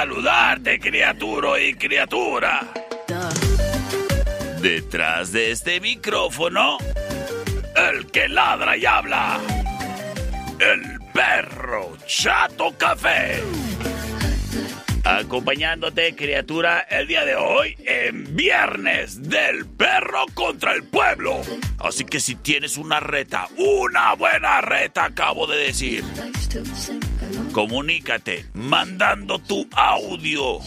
Saludarte, criatura y criatura. Detrás de este micrófono, el que ladra y habla. El perro Chato Café. Acompañándote, criatura, el día de hoy en Viernes del Perro contra el Pueblo. Así que si tienes una reta, una buena reta, acabo de decir, Comunícate mandando tu audio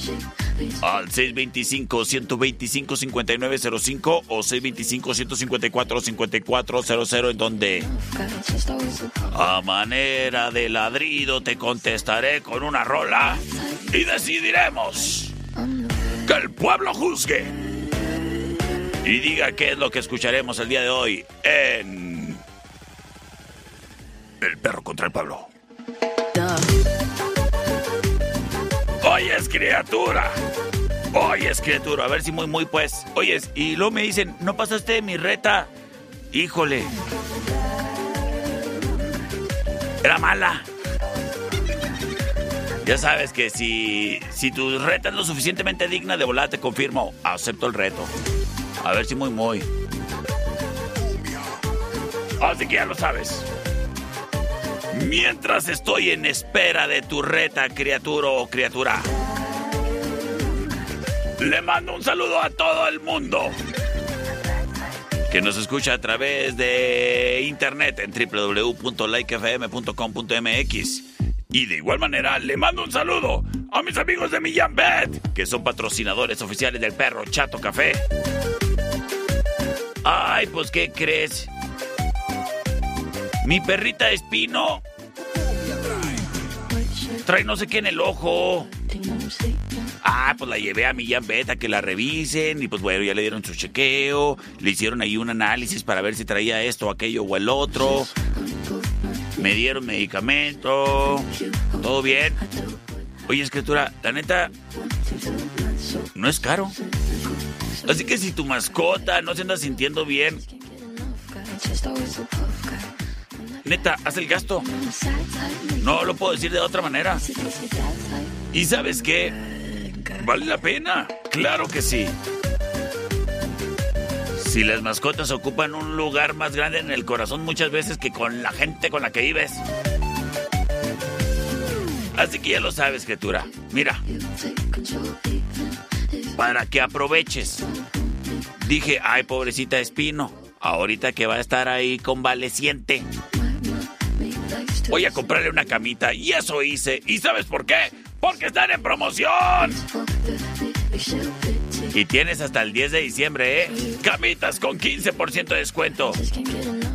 al 625-125-5905 o 625-154-5400 en donde a manera de ladrido te contestaré con una rola y decidiremos que el pueblo juzgue y diga qué es lo que escucharemos el día de hoy en El perro contra el pueblo. Oyes, criatura. Oyes, criatura. A ver si muy, muy, pues. Oyes, y luego me dicen, ¿no pasaste mi reta? Híjole. Era mala. Ya sabes que si, si tu reta es lo suficientemente digna de volar, te confirmo. Acepto el reto. A ver si muy, muy. Así que ya lo sabes. Mientras estoy en espera de tu reta, criatura o criatura, le mando un saludo a todo el mundo que nos escucha a través de internet en www.likefm.com.mx. Y de igual manera le mando un saludo a mis amigos de Millán Bet, que son patrocinadores oficiales del perro Chato Café. Ay, pues ¿qué crees? Mi perrita Espino trae no sé qué en el ojo. Ah, pues la llevé a Millán Beta que la revisen y pues bueno, ya le dieron su chequeo, le hicieron ahí un análisis para ver si traía esto, aquello o el otro, me dieron medicamento, todo bien. Oye, escritura, la neta, no es caro. Así que si tu mascota no se anda sintiendo bien, neta, haz el gasto. No lo puedo decir de otra manera. ¿Y sabes qué? Vale la pena, claro que sí. Si las mascotas ocupan un lugar más grande en el corazón muchas veces que con la gente con la que vives. Así que ya lo sabes, criatura. Mira, para que aproveches. Dije, ay, pobrecita Espino, ahorita que va a estar ahí convaleciente. Voy a comprarle una camita y eso hice. ¿Y sabes por qué? Porque están en promoción. Y tienes hasta el 10 de diciembre, ¿eh? Camitas con 15% de descuento.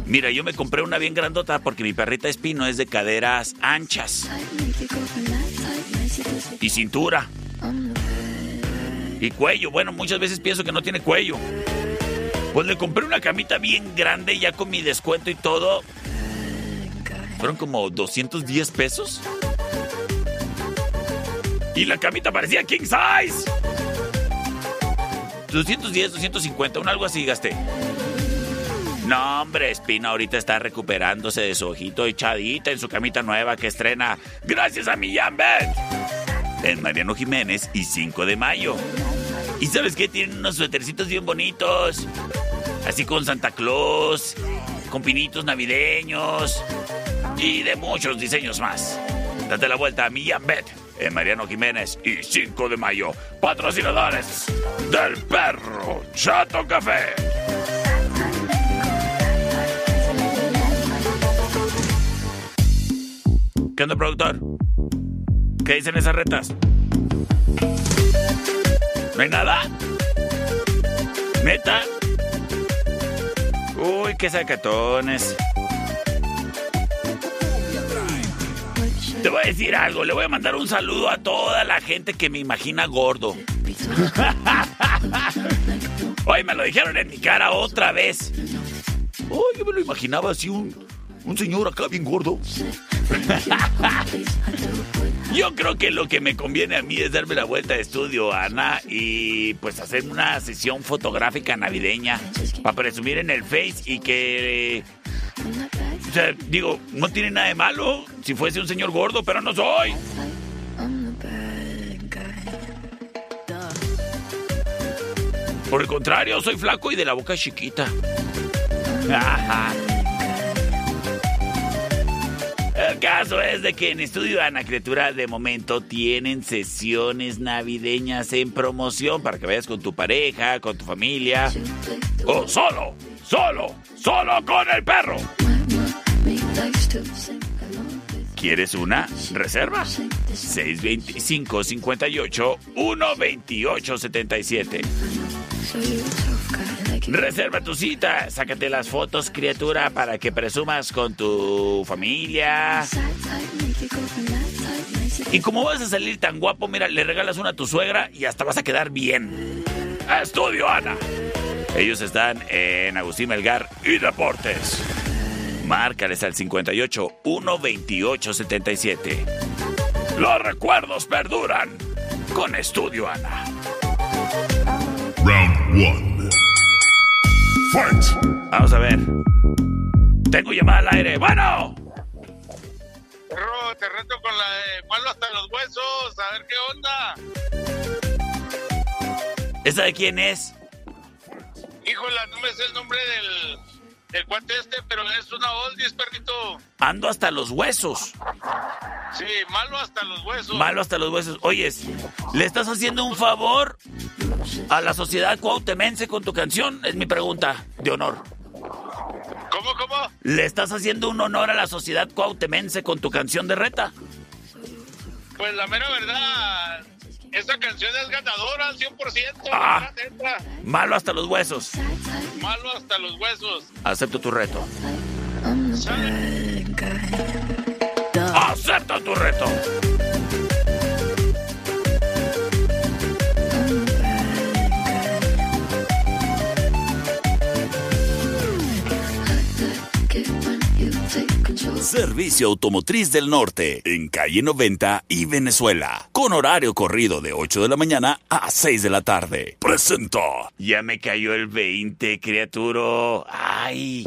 Mira, yo me compré una bien grandota porque mi perrita Espino es de caderas anchas y cintura y cuello. Bueno, muchas veces pienso que no tiene cuello. Pues le compré una camita bien grande ya con mi descuento y todo. Fueron como 210 pesos. Y la camita parecía king size. 210, 250, un algo así gasté. No, hombre, Espina ahorita está recuperándose de su ojito echadita en su camita nueva que estrena gracias a mi Jambet. En Mariano Jiménez y 5 de mayo. ¿Y sabes qué? Tienen unos suétercitos bien bonitos. Así con Santa Claus, con pinitos navideños y de muchos diseños más. Date la vuelta a mi Bet en Mariano Jiménez y 5 de mayo. Patrocinadores del perro Chato Café. ¿Qué onda, productor? ¿Qué dicen esas retas? ¿No hay nada? ¿Neta? Uy, qué sacatones. Te voy a decir algo, le voy a mandar un saludo a toda la gente que me imagina gordo. Hoy me lo dijeron en mi cara otra vez. Uy, yo me lo imaginaba así un, un señor acá bien gordo. Yo creo que lo que me conviene a mí es darme la vuelta de estudio, Ana, y pues hacer una sesión fotográfica navideña para presumir en el Face y que... Sea, digo, no tiene nada de malo si fuese un señor gordo, pero no soy. Por el contrario, soy flaco y de la boca chiquita. El caso es de que en Estudio Ana Criatura de momento tienen sesiones navideñas en promoción para que vayas con tu pareja, con tu familia o solo, solo, solo con el perro. ¿Quieres una? Reserva. 625 58 128 77. Reserva tu cita, sácate las fotos, criatura, para que presumas con tu familia. Y como vas a salir tan guapo, mira, le regalas una a tu suegra y hasta vas a quedar bien. Estudio Ana. Ellos están en Agustín Melgar y Deportes. Márcales al 58 128 77. Los recuerdos perduran con Estudio Ana. Round 1. Vamos a ver. Tengo llamada al aire. Bueno. Perro, te reto con la de malo hasta los huesos. A ver qué onda. ¿Esa de quién es? Híjola, no me sé el nombre del, del cuate este, pero es una oldies, perrito. Ando hasta los huesos. Sí, malo hasta los huesos. Malo hasta los huesos. Oyes, ¿le estás haciendo un favor a la sociedad cuautemense con tu canción? Es mi pregunta de honor. ¿Cómo, cómo? ¿Le estás haciendo un honor a la sociedad cuautemense con tu canción de reta? Pues la mera verdad, esa canción es ganadora al 100%. Ah. Malo hasta los huesos. Malo hasta los huesos. Acepto tu reto. Acepto tu reto. Servicio Automotriz del Norte, en calle 90 y Venezuela, con horario corrido de 8 de la mañana a 6 de la tarde. Presenta. Ya me cayó el 20, criatura. Ay.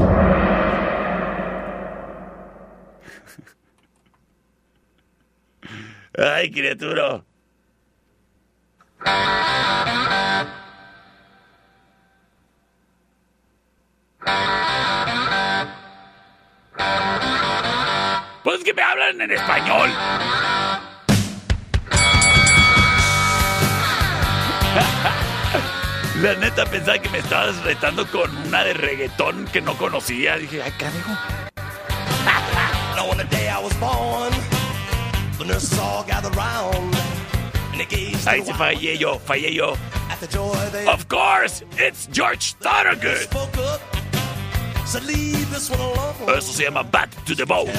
Ay, criatura. Pues que me hablan en español. La neta pensaba que me estabas retando con una de reggaetón que no conocía. Dije, ay, carajo. Ahí sí fallé yo, fallé yo. Of course, it's George Thorogood. Eso se llama Back to the Bone.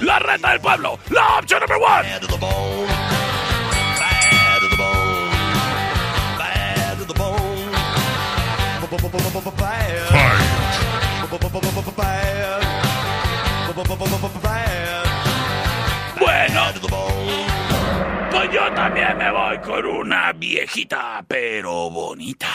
La reta del pueblo. La opción number one. Bad to the bone. Bad to the bone. Bad to the bone. Bad. Bad. Bad. Bueno, pues yo también me voy con una viejita, pero bonita.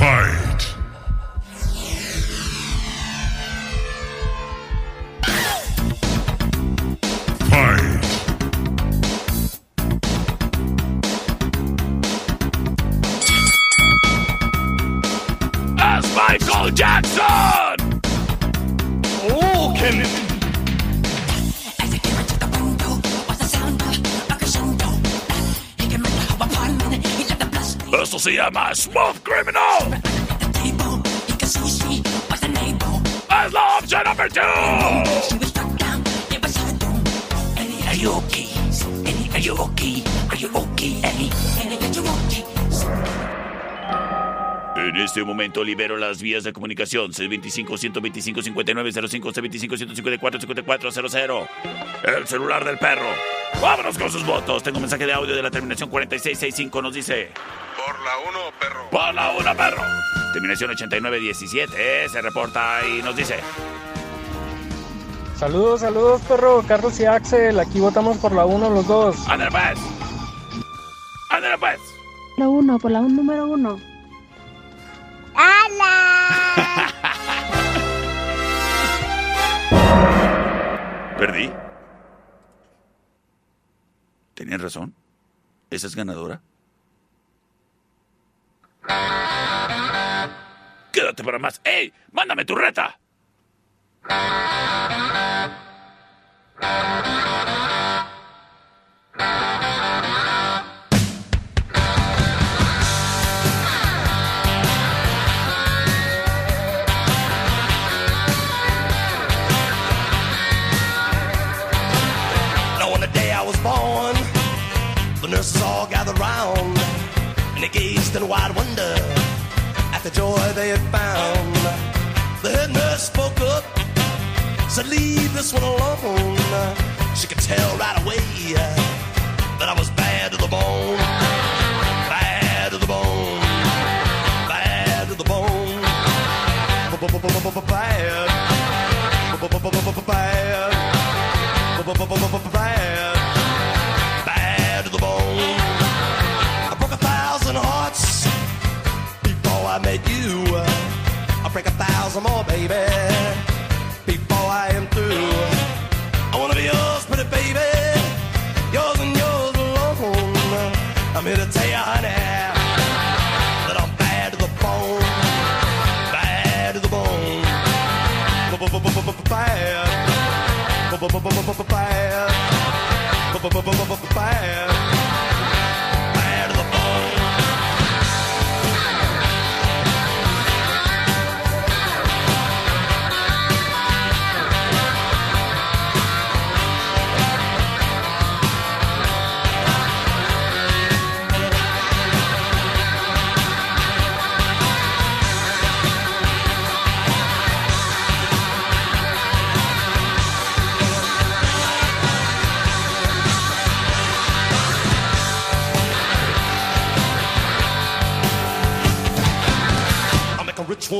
Fight. Fight. Es Michael Jackson. Eso se llama Smooth Criminal. Es la opción number two. Are you okay? Are you okay? Are you okay, Annie? En este momento libero las vías de comunicación C25-125-5905, C25-154-5400. El celular del perro. Vámonos con sus votos. Tengo un mensaje de audio de la terminación 4665. Nos dice... Por la 1, perro. Por la una, perro. Terminación 8917. Se reporta y nos dice... Saludos, saludos, perro. Carlos y Axel. Aquí votamos por la 1 los dos. ¡Ándale pues! ¡Ándale pues! La uno, por la un número uno. ¡Hala! Perdí. Tenían razón. Esa es ganadora. Quédate para más. ¡Ey! ¡Mándame tu reta!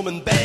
Make a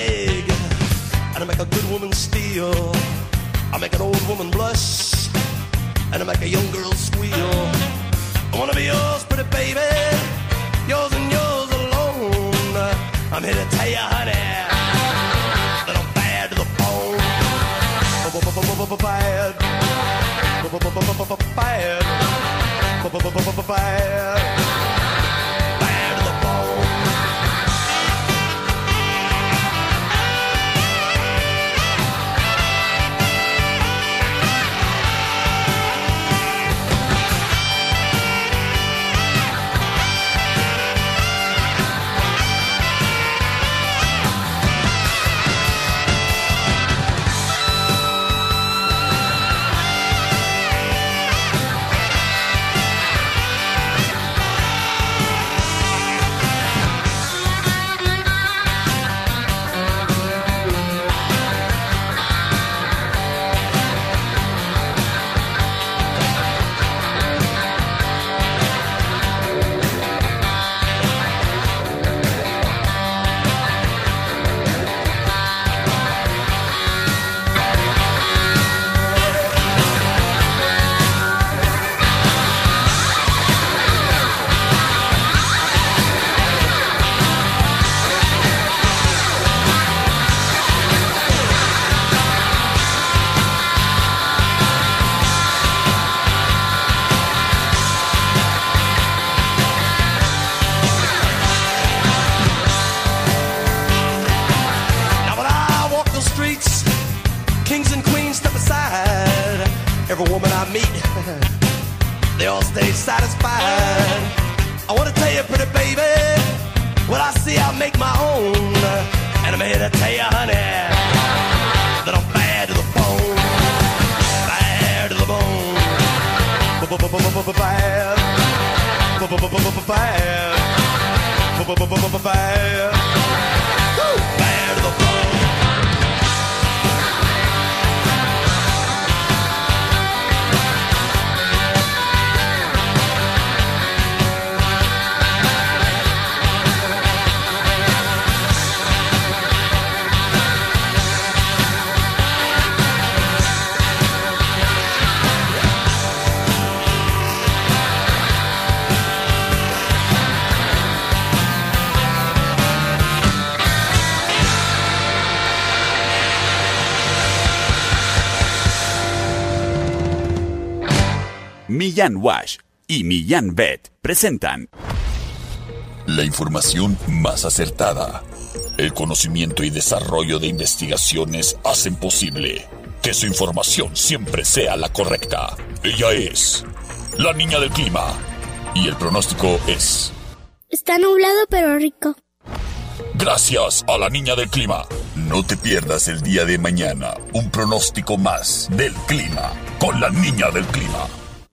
Millán Wash y Millán Vet presentan La información más acertada. El conocimiento y desarrollo de investigaciones hacen posible que su información siempre sea la correcta. Ella es la niña del clima. Y el pronóstico es... Está nublado pero rico. Gracias a la niña del clima. No te pierdas el día de mañana un pronóstico más del clima con la niña del clima.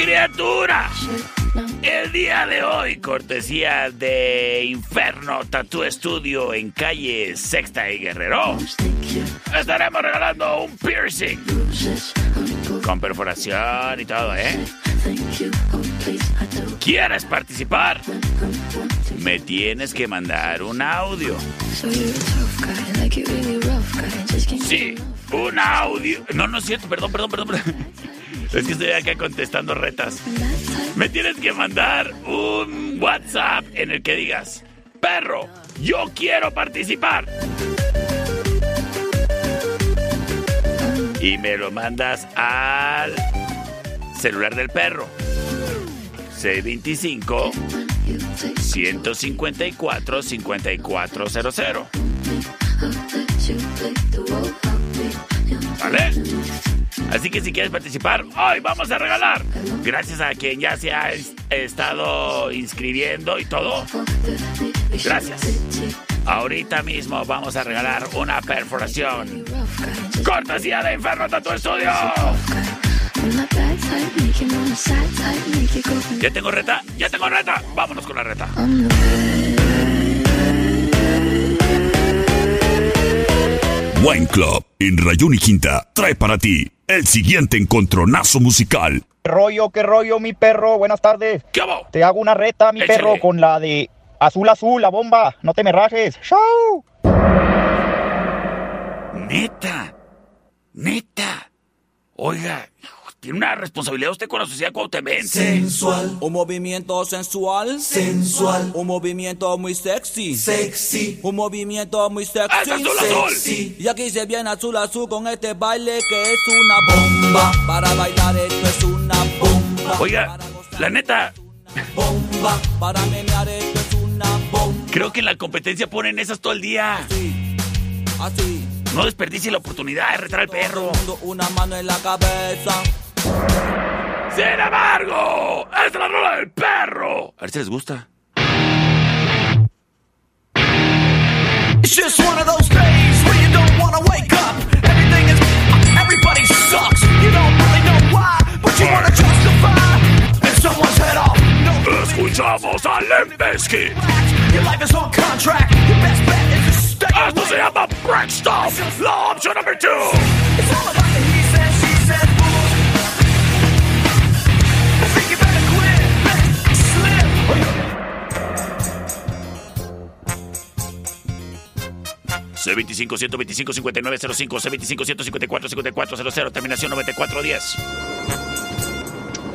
Criatura, el día de hoy, cortesía de Inferno Tattoo Studio en calle Sexta y Guerrero, estaremos regalando un piercing con perforación y todo, ¿eh? ¿Quieres participar? Me tienes que mandar un audio. Sí, un audio. No, no es cierto, perdón, perdón, perdón. perdón. Es que estoy acá contestando retas. Me tienes que mandar un WhatsApp en el que digas, perro, yo quiero participar. Y me lo mandas al celular del perro. 625 154 5400. ¿Vale? Así que si quieres participar, hoy vamos a regalar. Gracias a quien ya se ha es- estado inscribiendo y todo. Gracias. Ahorita mismo vamos a regalar una perforación. Cortesía de Inferno Tattoo Studio. Ya tengo reta, ya tengo reta. Vámonos con la reta. Wine Club en Rayón y Quinta trae para ti el siguiente encontronazo musical. ¿Qué rollo, qué rollo, mi perro? Buenas tardes. ¿Qué hago? Te hago una reta, mi Échale. perro, con la de azul azul, la bomba. No te me rajes. ¡Chau! Neta, neta. Oiga, tiene una responsabilidad usted con la sociedad cuautemense. Sensual. Un movimiento sensual. Sensual. Un movimiento muy sexy. Sexy. Un movimiento muy sexy. ¡Es azul, azul! Sexy. Y aquí se viene azul azul con este baile que es una bomba. Para bailar esto es una bomba. Oiga, la neta, Bomba. Para menear esto es una bomba. creo que en la competencia ponen esas todo el día. Así. No desperdicie la oportunidad de retar al perro. Una mano en la cabeza. Sin embargo, es la rola del perro. A ver si les gusta. It's just one of those days where you don't wanna wake up. Everything is, everybody sucks. You don't really know why, but you wanna justify. And someone's head off. Oh, no, Escuchamos a Limp Bizkit. your life is on contract. Your best bet is to stay Esto se llama Break Stuff. La opción number two. It's all about C25 125 5905 C25 154 5400 terminación 9410.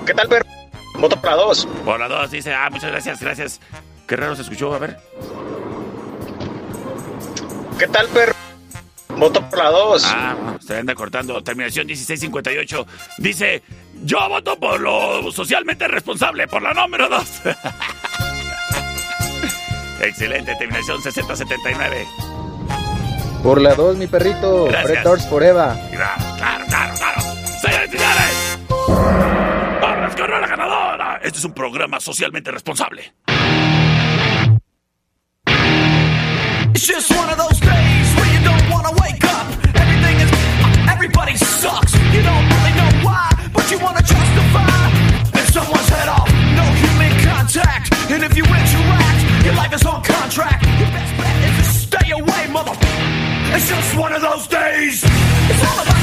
¿Qué tal, perro? Voto la 2. Por la 2, dice. Ah, muchas gracias, gracias. Qué raro se escuchó, a ver. ¿Qué tal, perro? Voto por la 2. Ah, se anda cortando. Terminación 1658. Dice, yo voto por lo socialmente responsable, por la número 2. Excelente, terminación 6079. Por la 2, mi perrito. Gracias. Red Doors Forever. Claro, claro, claro, claro. Señores y señores. Barras ganadora. Este es un programa socialmente responsable. It's just one of those days where you don't wanna wake up. Everything is, everybody sucks. You don't really know why, but you wanna justify. And someone's head off, no human contact. And if you interact, your life is on contract. Your best bet is to stay away. It's just one of those days. It's all about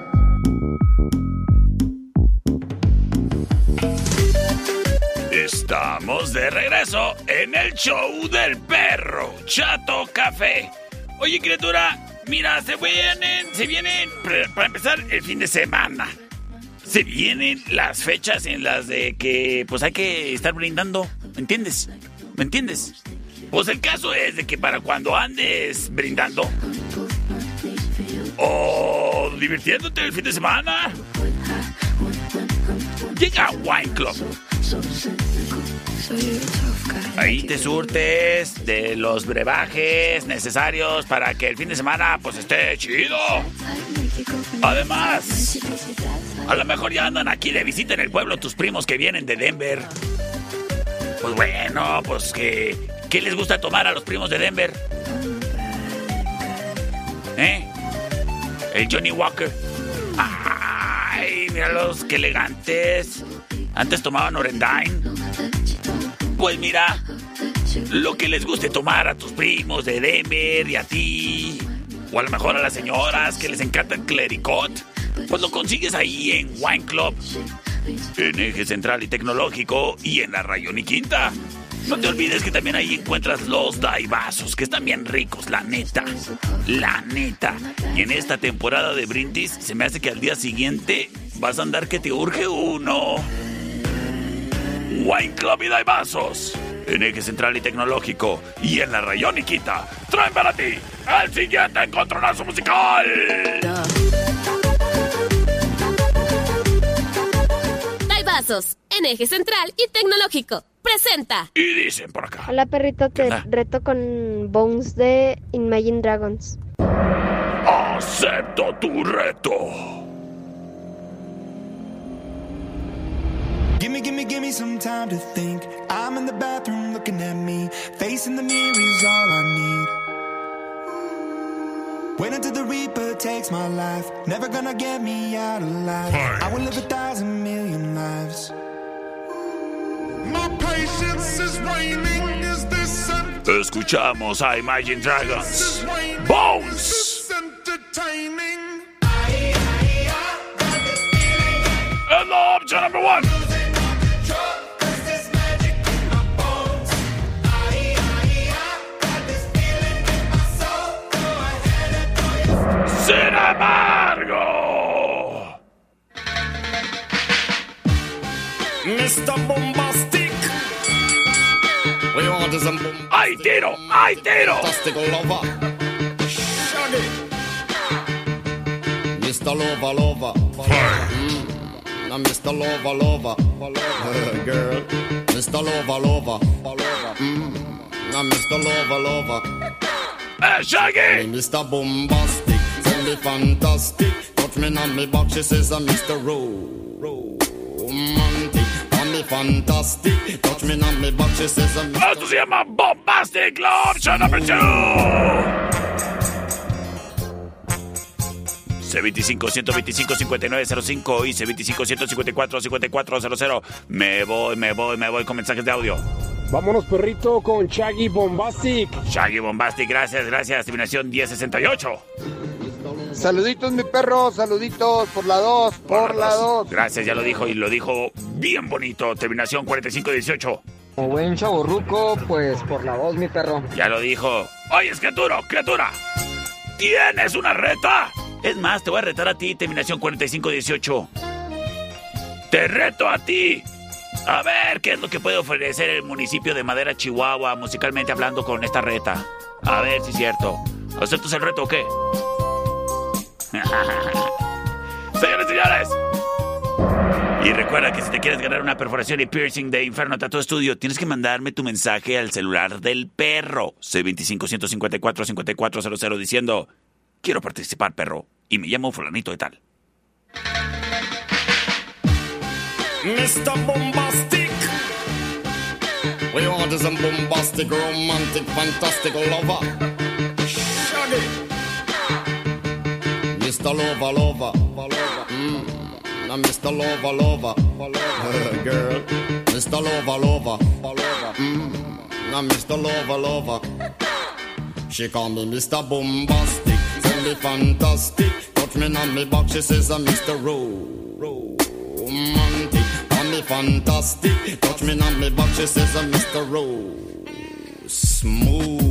Estamos de regreso en el show del perro Chato Café. Oye, criatura, mira, se vienen, se vienen, para empezar, el fin de semana. Se vienen las fechas en las de que, pues hay que estar brindando, ¿me entiendes? ¿Me entiendes? Pues el caso es de que para cuando andes brindando o divirtiéndote el fin de semana, llega a Wine Club. Ahí te surtes de los brebajes necesarios para que el fin de semana pues esté chido. Además, a lo mejor ya andan aquí de visita en el pueblo tus primos que vienen de Denver. Pues bueno, pues que ¿qué les gusta tomar a los primos de Denver? ¿Eh? El Johnny Walker. Ay, míralos, qué elegantes. Antes tomaban Orendine. Pues mira, lo que les guste tomar a tus primos de Denver y a ti. O a lo mejor a las señoras que les encanta el clericot. Pues lo consigues ahí en Wine Club, en Eje Central y Tecnológico y en la Rayón y Quinta. No te olvides que también ahí encuentras los daibazos, que están bien ricos, la neta. La neta. Y en esta temporada de brindis, se me hace que al día siguiente vas a andar que te urge uno. Wine Club y daibazos. En Eje Central y Tecnológico y en la Rayón y Quinta. Traen para ti el siguiente encontronazo musical. Daibazos, en eje central y tecnológico. Presenta. Y dicen por acá. Hola perrito, te reto con Bones de Imagine Dragons. Acepto tu reto. Gimme, gimme, gimme some time to think. I'm in the bathroom looking at me. Facing the mirror is all I need. Wait until the Reaper takes my life. Never gonna get me out alive. I will live a thousand million lives. My patience is waning. Is this Escuchamos a Imagine Dragons. Bones. entertaining? And the option number one. Mr. Bombastic. We want a boom. ¡Ay, tiro! ¡Ay, tiro! Fantastic lover. Shaggy. Mr. Lover, lover. Mm. Now, Mr. Lover, lover. Girl. Mr. Lover, lover. Mm. Now, Mr. Lover, lover. Hey, Shaggy! Mr. Bombastic. Tell me fantastic. Touch me on me back. She says, I'm Mr. Romantic. Me fantastic. Touch me on me back. She says, I'm. Esto se llama Bombastic la option number two. C25 125 5905 y C25 154 5400. Me voy, me voy, me voy con mensajes de audio. Vámonos, perrito, con Shaggy Bombastic. Shaggy Bombastic, gracias, gracias. Terminación 1068. Saluditos, mi perro, saluditos por la 2, por, la 2. Gracias, ya lo dijo y lo dijo bien bonito. Terminación 4518. Como buen chaborruco, pues por la 2, mi perro. Ya lo dijo. Oye, criatura, criatura. ¿Tienes una reta? Es más, te voy a retar a ti, terminación 4518. Te reto a ti. A ver, ¿qué es lo que puede ofrecer el municipio de Madera, Chihuahua, musicalmente hablando con esta reta? A ver si es cierto. ¿Aceptas el reto o qué? Señores señores. Y recuerda que si te quieres ganar una perforación y piercing de Inferno Tattoo Studio, tienes que mandarme tu mensaje al celular del perro C25-154-5400 diciendo, quiero participar, perro, y me llamo fulanito de tal. Mr. Bombastic. We bombastic, romantic, fantastic lover. Mr. Lover, lover. Mm. Now, Mr. Lover, lover. Girl. Mr. Lover, lover. Mm. Now, Mr. Lover, lover. She call me Mr. Bombastic. Tell me fantastic. Touch me on me back. She says I'm Mr. Romantic. Call me fantastic. Touch me on me back. She says I'm Mr. Rose. Smooth.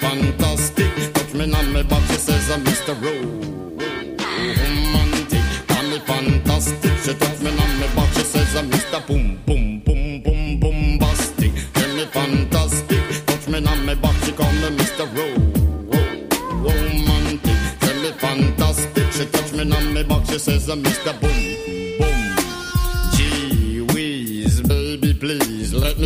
Fantastic. Touch me on my back, she says I'm Mr. Romantic. Call me fantastic. She touch me on my back, she says I'm Mr. Boom, boom, boom, boom, bombastic. Tell me fantastic. Touch me on my back, she call me Mr. Romantic. Tell me fantastic. She touch me on my back, she says I'm Mr. Boom,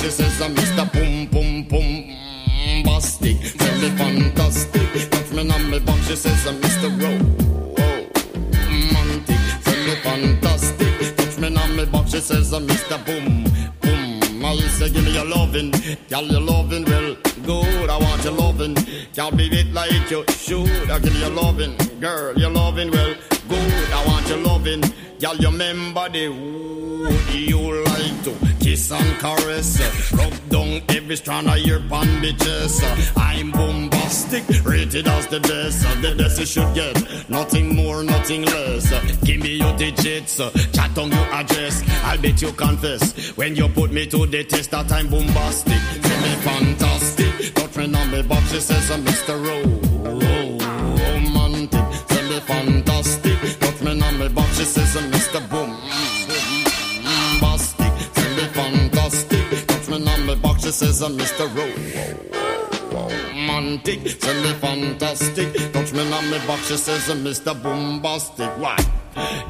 She says, uh, Mr. Boom, boom, boom. Bastic, tell me fantastic. Touch me on me box, she says, uh, Mr. Romantic, tell me fantastic. Touch me on me box, she says, uh, Mr. Boom, boom. I say, give me your loving, girl, your loving, well, good. I want your loving, can't be it like you should. I give you your loving, girl, your loving, well, good. I want your loving, girl, you remember the wood you to kiss and caress. Rub down every strand of your pan bitches. I'm bombastic, rated as the best. The best you should get, nothing more, nothing less. Give me your digits, chat on your address. I'll bet you confess when you put me to the test that I'm bombastic. Tell me fantastic, touch me on me box, she says I'm Mr. Ro- romantic. Tell me fantastic, touch me on me box, she says I'm on me box, she says I'm Mr. Ro- romantic. Tell me fantastic. Touch me on me box, she says, uh, Mr. Bombastic. Why?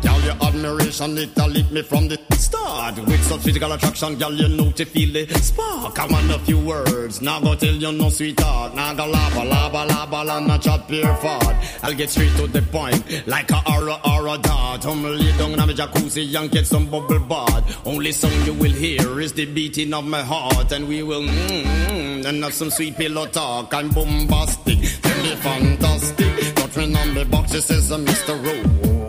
Girl, your admiration, it a lit me from the start. With such physical attraction, girl, you know to feel the spark. I want a few words, now go tell you no sweetheart. Now go lava, lava, lava, la, not chat pure fart. I'll get straight to the point, like a aura, aura dart. I'm lay down in my jacuzzi and get some bubble bath. Only song you will hear is the beating of my heart, and we will mm, mm, and have some sweet pillow talk. I'm bombastic, me fantastic. Me on the box, she says, uh, Mr. Me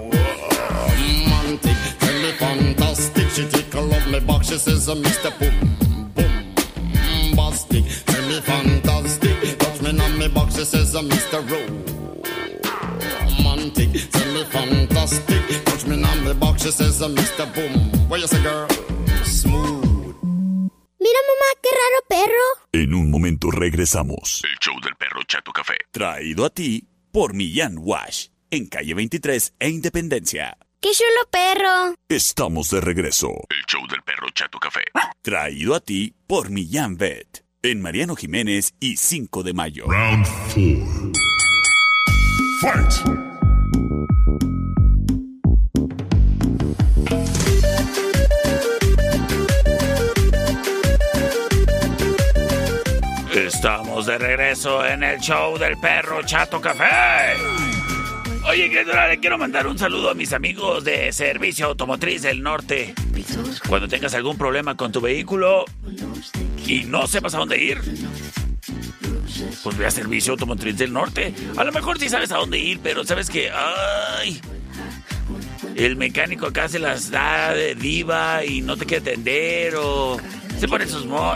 fantastic. She tickle up my box, she says, uh, Mr. Boom, boom, bombastic. Tell me fantastic. Touch me on my box, she says, uh, Mr. Romantic, tell me fantastic. Touch me on my box, she says, uh, Mr. Boom. What you say, girl? Smooth. Mira, mamá, qué raro perro. En un momento regresamos. El show del perro Chato Café. Traído a ti por Millán Wash. En calle 23 e Independencia. ¡Qué chulo perro! Estamos de regreso. El show del perro Chato Café. Traído a ti por Millán Vet. En Mariano Jiménez y 5 de mayo. Round 4. Fight! Estamos de regreso en el show del perro Chato Café. Le quiero mandar un saludo a mis amigos de Servicio Automotriz del Norte. Cuando tengas algún problema con tu vehículo y no sepas a dónde ir, pues ve a Servicio Automotriz del Norte. A lo mejor sí sabes a dónde ir, pero sabes que, ay, el mecánico acá se las da de diva y no te quiere atender o se pone sus mo...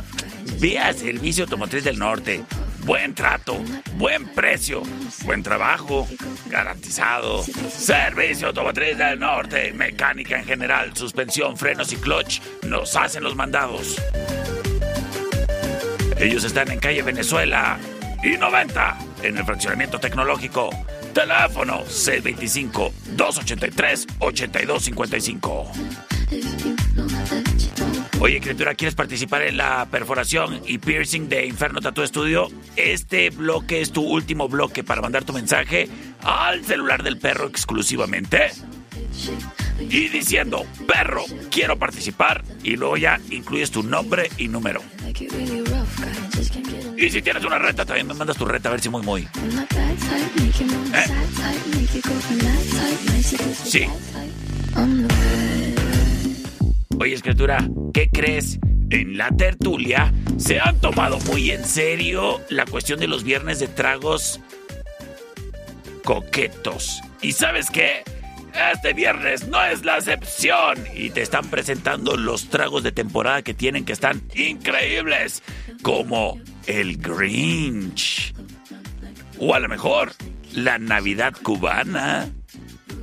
Ve a Servicio Automotriz del Norte. Buen trato, buen precio, buen trabajo, garantizado. Servicio Automotriz del Norte, mecánica en general, suspensión, frenos y clutch, nos hacen los mandados. Ellos están en calle Venezuela y 90 en el fraccionamiento tecnológico. Teléfono 625-283-8255. Oye, criatura, ¿quieres participar en la perforación y piercing de Inferno Tattoo Studio? Este bloque es tu último bloque para mandar tu mensaje al celular del perro exclusivamente. Y diciendo, perro, quiero participar. Y luego ya incluyes tu nombre y número. Y si tienes una reta, también me mandas tu reta a ver si muy muy. ¿Eh? Sí. Oye, escritura, ¿qué crees? En la tertulia se han tomado muy en serio la cuestión de los viernes de tragos coquetos. ¿Y sabes qué? Este viernes no es la excepción y te están presentando los tragos de temporada que tienen que están increíbles, como el Grinch. O a lo mejor la Navidad cubana.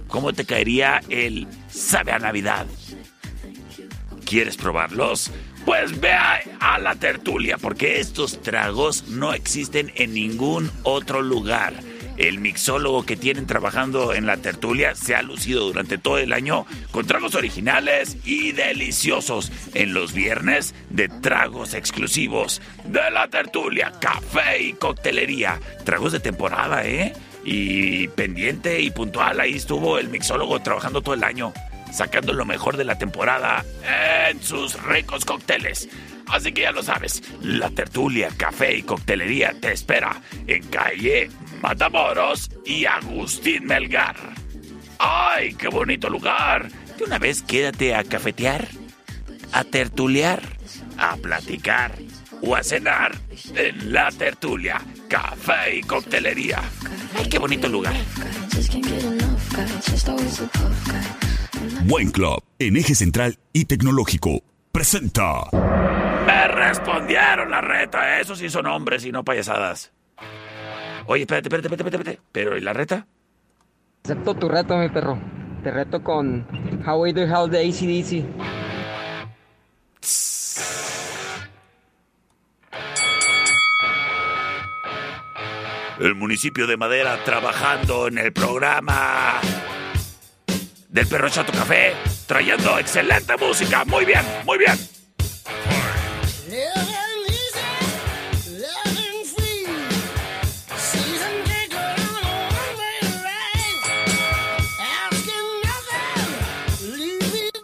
¿Cómo te caería el Sabe a Navidad? ¿Quieres probarlos? Pues ve a, a la tertulia, porque estos tragos no existen en ningún otro lugar. el mixólogo que tienen trabajando en la tertulia se ha lucido durante todo el año con tragos originales y deliciosos en los viernes de tragos exclusivos de la tertulia, café y coctelería. Tragos de temporada, ¿eh? Y pendiente y puntual, ahí estuvo el mixólogo trabajando todo el año, sacando lo mejor de la temporada en sus ricos cócteles. Así que ya lo sabes, la tertulia, café y coctelería te espera en calle Matamoros y Agustín Melgar. ¡Ay, qué bonito lugar! De una vez quédate a cafetear, a tertuliar, a platicar o a cenar en la tertulia, café y coctelería. ¡Ay, qué bonito lugar! Buen Club, en eje central y tecnológico, presenta. Me respondieron la reta. Esos sí son hombres y no payasadas. Oye, espérate, espérate, espérate, espérate. ¿Pero y la reta? Acepto tu reto, mi perro. Te reto con How We Do Hell de ACDC. El municipio de Madera trabajando en el programa del Perro Chato Café, trayendo excelente música. Muy bien, muy bien.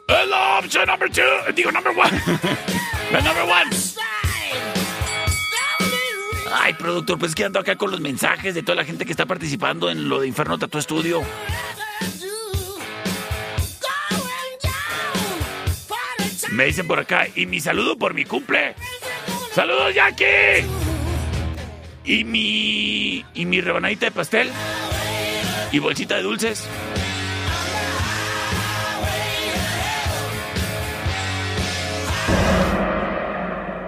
Es la opción number two, digo number one. Number one. Ay, productor, pues es que ando acá con los mensajes de toda la gente que está participando en lo de Inferno Tatu Studio. Me dicen por acá, y mi saludo por mi cumple. ¡Saludos, Jackie! Y mi. y mi rebanadita de pastel. Y bolsita de dulces.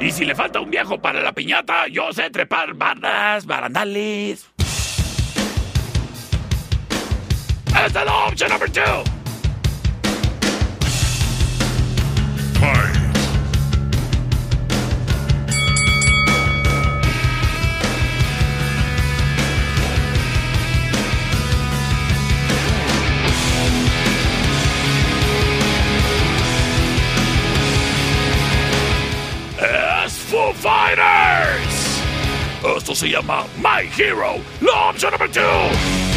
Y si le falta un viejo para la piñata, yo sé trepar bardas, barandales. Es la opción number two. Esto se llama My Hero, la opción número 2.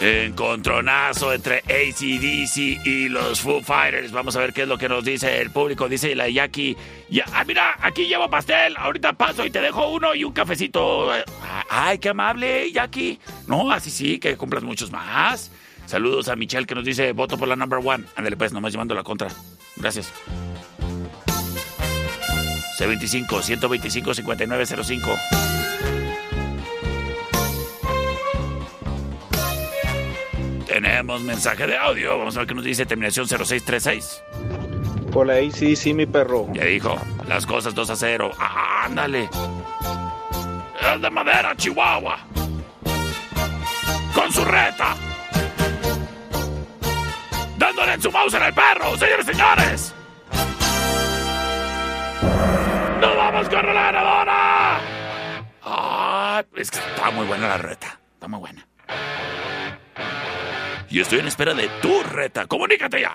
Encontronazo entre ACDC y los Foo Fighters. Vamos a ver qué es lo que nos dice el público. Dice la Jackie. Ya, ah, mira, aquí llevo pastel. Ahorita paso y te dejo uno y un cafecito. Ay, qué amable, Jackie. No, así sí, que cumplas muchos más. Saludos a Michelle que nos dice voto por la number one. Ándale, pues, nomás llevando la contra. Gracias. C25 125 5905. Tenemos mensaje de audio. Vamos a ver qué nos dice terminación 0636. Por ahí sí, sí, mi perro. Ya dijo, las cosas 2 a 0. Ah, ándale. El de madera, Chihuahua. Con su reta. Dándole en su mouse en el perro, señores y señores. ¡Nos vamos con la ganadora! Ah, es que está muy buena la reta. Está muy buena. Y estoy en espera de tu reta. ¡Comunícate ya!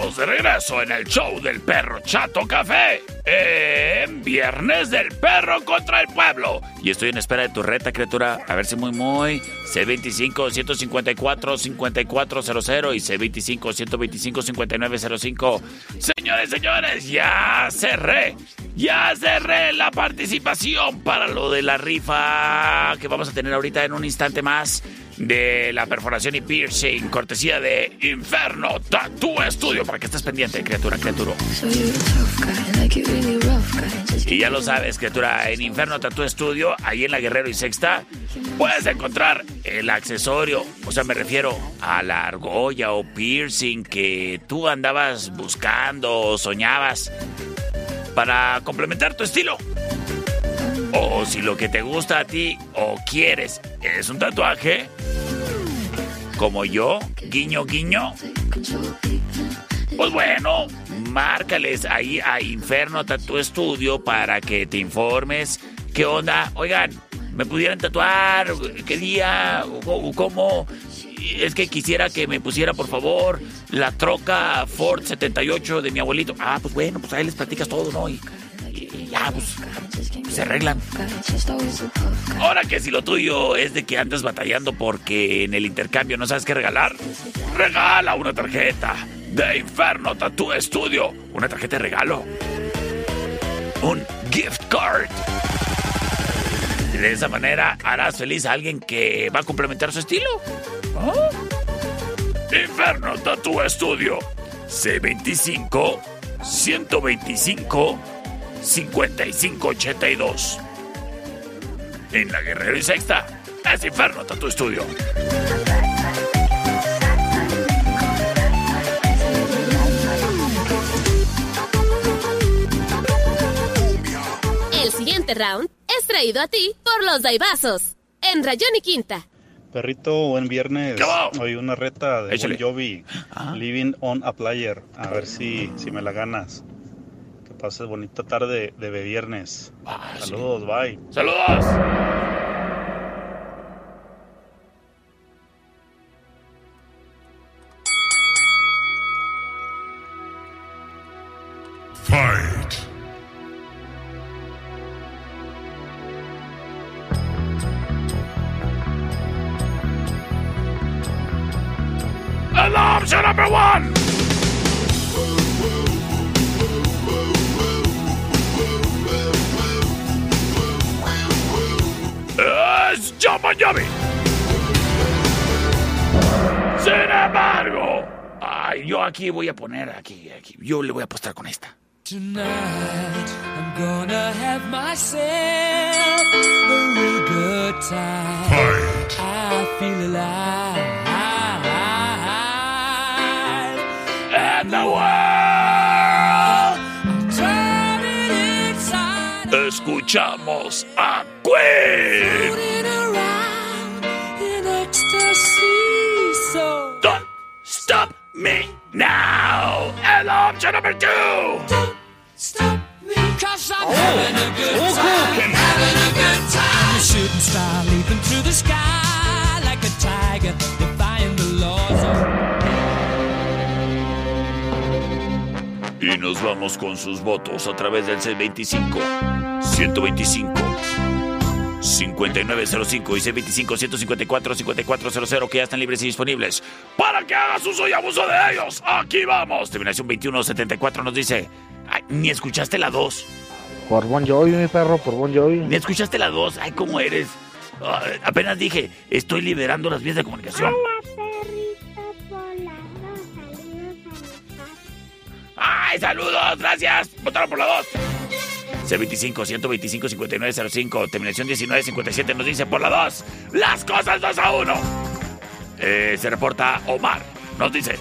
Estamos de regreso en el show del perro Chato Café. En Viernes del Perro contra el Pueblo. Y estoy en espera de tu reta, criatura. A ver si muy, muy. C25-154-5400 y C25-125-5905. Señores, señores, ya cerré. Ya cerré la participación para lo de la rifa que vamos a tener ahorita en un instante más de la perforación y piercing, cortesía de Inferno Tattoo Studio, para que estés pendiente, criatura, criatura. Y ya lo sabes, criatura, en Inferno Tattoo Studio, ahí en la Guerrero y Sexta, puedes encontrar el accesorio, o sea, me refiero a la argolla o piercing que tú andabas buscando o soñabas para complementar tu estilo. O si lo que te gusta a ti o quieres es un tatuaje, como yo, guiño, guiño, pues bueno, márcales ahí a Inferno Tattoo Studio para que te informes qué onda. Oigan, ¿me pudieran tatuar? ¿Qué día? ¿O ¿Cómo? Es que quisiera que me pusiera, por favor, la troca Ford 78 de mi abuelito. Ah, pues bueno, pues ahí les platicas todo, ¿no? Ya, pues se arreglan. Ahora que si lo tuyo es de que andas batallando porque en el intercambio no sabes qué regalar, regala una tarjeta de Inferno Tattoo Studio. Una tarjeta de regalo. Un gift card. Y de esa manera harás feliz a alguien que va a complementar su estilo. ¿Ah? Inferno Tattoo Studio. C25 125 5582. En la Guerrero y Sexta, es Inferno Tattoo Studio. El siguiente round es traído a ti por los Daibazos. En Rayón y Quinta. Perrito, buen viernes. Hoy una reta de Jovi, Ah. Living on a Player. A ver si, si me la ganas. Que pases bonita tarde de viernes. Ah, sí. Saludos, bye. ¡Saludos! A poner aquí, aquí, yo le voy a apostar con esta. Tonight, I'm gonna have myself a real good time. Fight! I feel alive. And the world. Turn it inside. Escuchamos a Queen. Number two. stop me. Cause I'm having a good time. Having a good time. A shooting star leaping through the sky like a tiger, defying the laws of. Y nos vamos con sus votos a través del C25 125 5905 y C25 154 5400 que ya están libres y disponibles para que hagas uso y abuso de ellos. Aquí vamos. Terminación 2174 nos dice, "Ay, ni escuchaste la 2. Por Bon Jovi, mi perro, por Bon Jovi. Ni escuchaste la 2. Ay, ¿cómo eres? Ah, apenas dije, estoy liberando las vías de comunicación. ¡Ay, saludos! ¡Gracias! Votaron por la 2. C25 125 5905 terminación 1957 nos dice por la 2 las cosas 2 a 1 Eh, se reporta Omar Nos dice.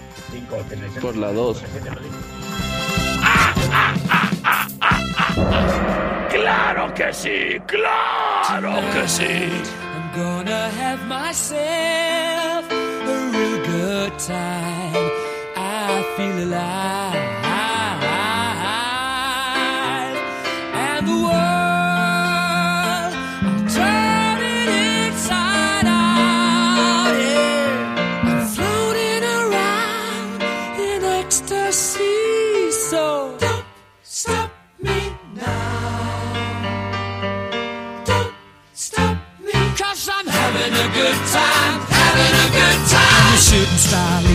Por la 2. ¡Claro que sí! ¡Claro que sí! I'm gonna have myself a real good time. I feel alive. I'm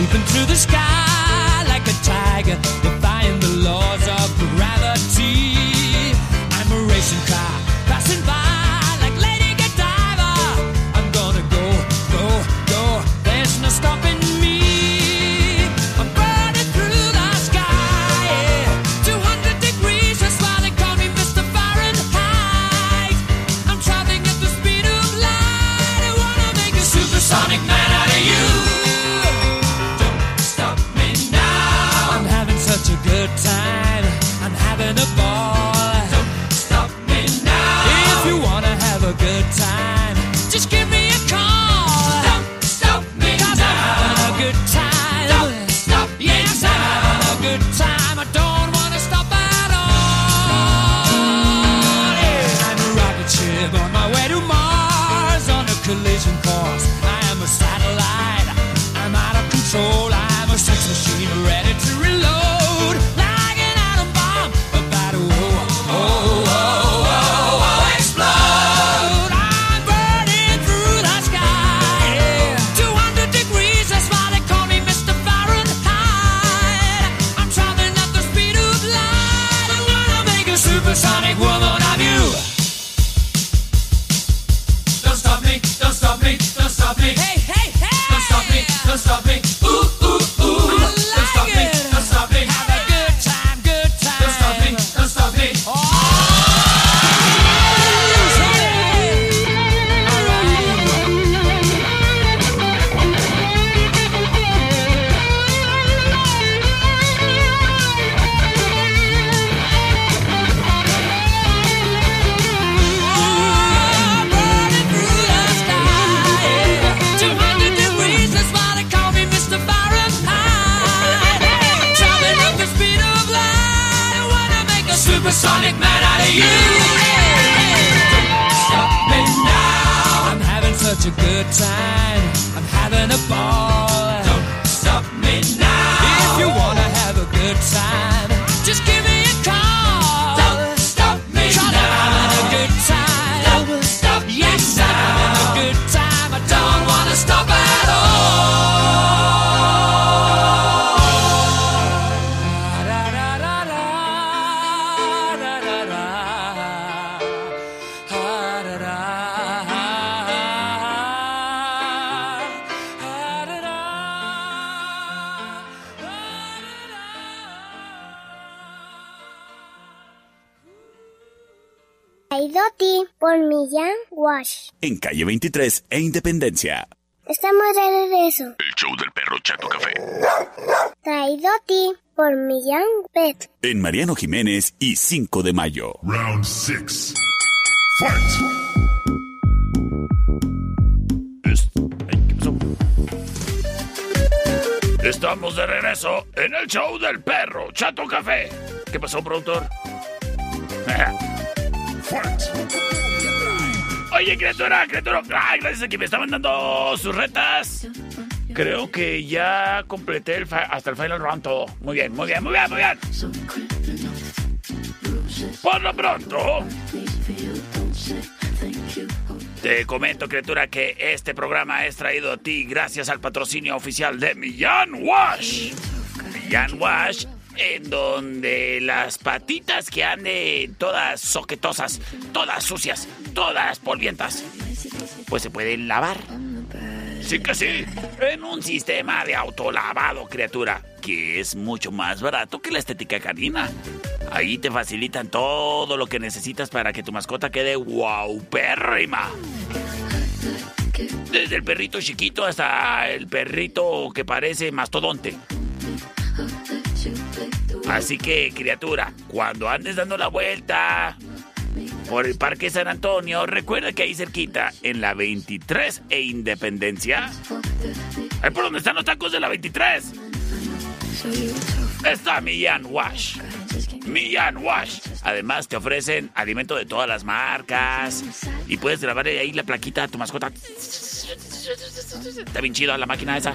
a good time. Millán Wash. En calle 23 e Independencia. Estamos de regreso. El show del perro Chato Café. Traído a ti por Millán Pet. En Mariano Jiménez y 5 de mayo. Round 6. Fight! Estamos de regreso en el show del perro Chato Café. ¿Qué pasó, productor? Oye, criatura, criatura. Ay, gracias a que me estaban dando sus retas. Creo que ya completé el hasta el final round todo. Muy bien, muy bien, muy bien, muy bien. Por lo pronto, te comento, criatura, que este programa es traído a ti gracias al patrocinio oficial de Millán Wash. Millán Wash, en donde las patitas que anden todas soquetosas, todas sucias, todas polvientas, pues se pueden lavar. Sí que sí, en un sistema de autolavado, criatura, que es mucho más barato que la estética canina. Ahí te facilitan todo lo que necesitas para que tu mascota quede wow, pérrima. Desde el perrito chiquito hasta el perrito que parece mastodonte. Así que, criatura, cuando andes dando la vuelta por el Parque San Antonio, recuerda que ahí cerquita, en la 23 e Independencia, ahí por donde están los tacos de la 23, está Millán Wash. Millán Wash. Además, te ofrecen alimento de todas las marcas y puedes grabar ahí la plaquita a tu mascota. Está bien chido la máquina esa.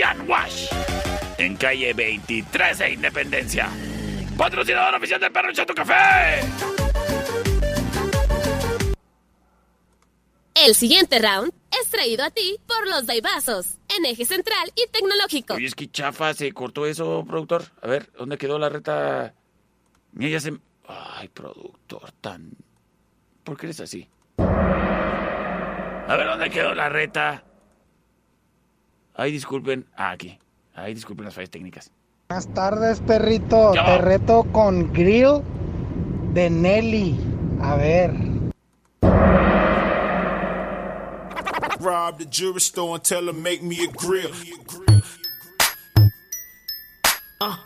Millán Wash. En calle 23 de Independencia. Patrocinador oficial del Perro Chato Café. El siguiente round es traído a ti por los Daibazos, en eje central y tecnológico. Oye, es que chafa, se cortó eso, productor. A ver, ¿dónde quedó la reta? Mira, ya se... Ay, productor, tan... ¿Por qué eres así? A ver, ¿dónde quedó la reta? Ay, disculpen. Ah, aquí. Ay, disculpen las fallas técnicas. Buenas tardes, perrito. Ya. Te reto con grill de Nelly. A ver. Rob the jewelry store and tell him make me a grill. Uh.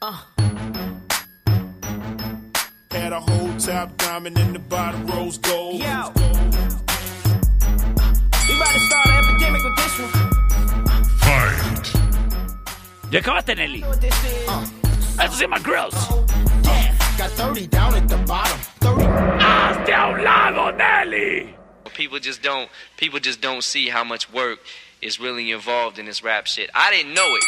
Uh. Had a whole top diamond in the bottom rose gold. Yo. Ya acabaste, Nelly. Eso se llama Grills. Oh, Got 30 down at the bottom. 30. ¡Hazte a un lado, Nelly! People just don't people just don't see how much work is really involved in this rap shit. I didn't know it.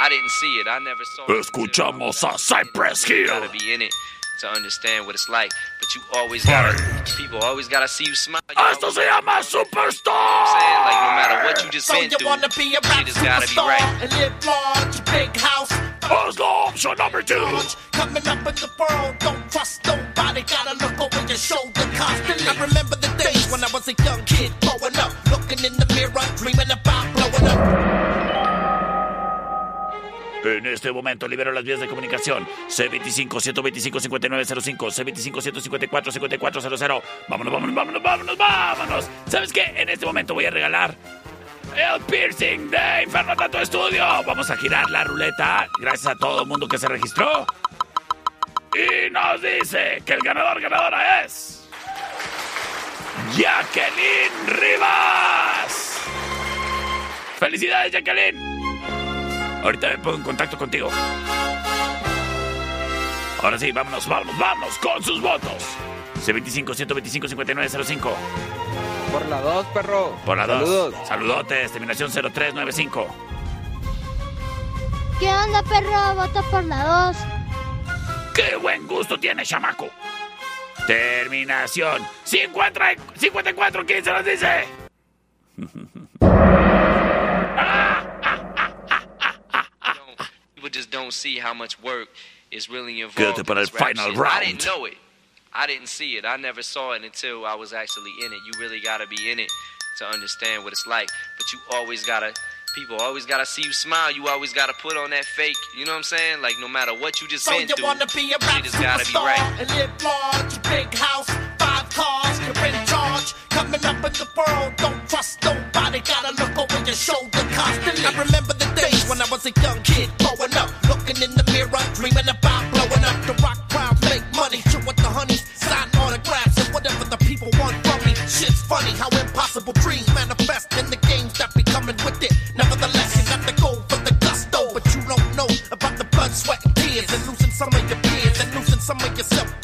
I didn't see it. I never saw it. Escuchamos a Cypress Hill. gotta be in it to understand what it's like. But you always gotta people always gotta see you smile. You Esto se llama Superstar. I'm saying like no matter what you just So been you through, wanna be a rap shit has gotta be superstar right. and live large, big house. Oslo option number two. Coming up in the world, don't trust nobody. Gotta look over your shoulder constantly. I remember the days when I was a young kid growing up, looking in the mirror, dreaming about blowing up. En este momento libero las vías de comunicación. C25-125-5905, C25-154-5400. Vámonos, vámonos, vámonos, vámonos, vámonos. ¿Sabes qué? En este momento voy a regalar el piercing de Inferno Tato Estudio. Vamos a girar la ruleta. Gracias a todo el mundo que se registró. Y nos dice que el ganador, ganadora es... Jacqueline Rivas. Felicidades, Jacqueline. Ahorita me pongo en contacto contigo. Ahora sí, vámonos, vámonos, vámonos con sus votos. C25-125-5905. Por la 2, perro. Por la 2. Saludos. Saludotes, terminación 0395. ¿Qué onda, perro? Voto por la 2. ¡Qué buen gusto tiene, chamaco! Terminación 50 5415 nos dice. just don't see how much work is really involved. Quédate in para el this final shit. round. I didn't know it. I didn't see it. I never saw it until I was actually in it. You really gotta be in it to understand what it's like. But you always gotta. People always gotta see you smile. You always gotta put on that fake. You know what I'm saying? Like no matter what you just So been you through, wanna be a rap shit has gotta be right. and live large, big house, five cars, you're in charge. Coming up in the world, don't trust nobody. Gotta look over your shoulder constantly. I remember the days when I was a young kid growing up, looking in the mirror, dreaming about blowing up. The rock crowd make money, chill with the honeys, sign autographs and whatever the people want from me. Shit's funny how impossible dreams manifest in the games that be coming with it. Nevertheless, you got to go for the gusto, but you don't know about the blood, sweat, and tears, and losing some of your peers, and losing some of yourself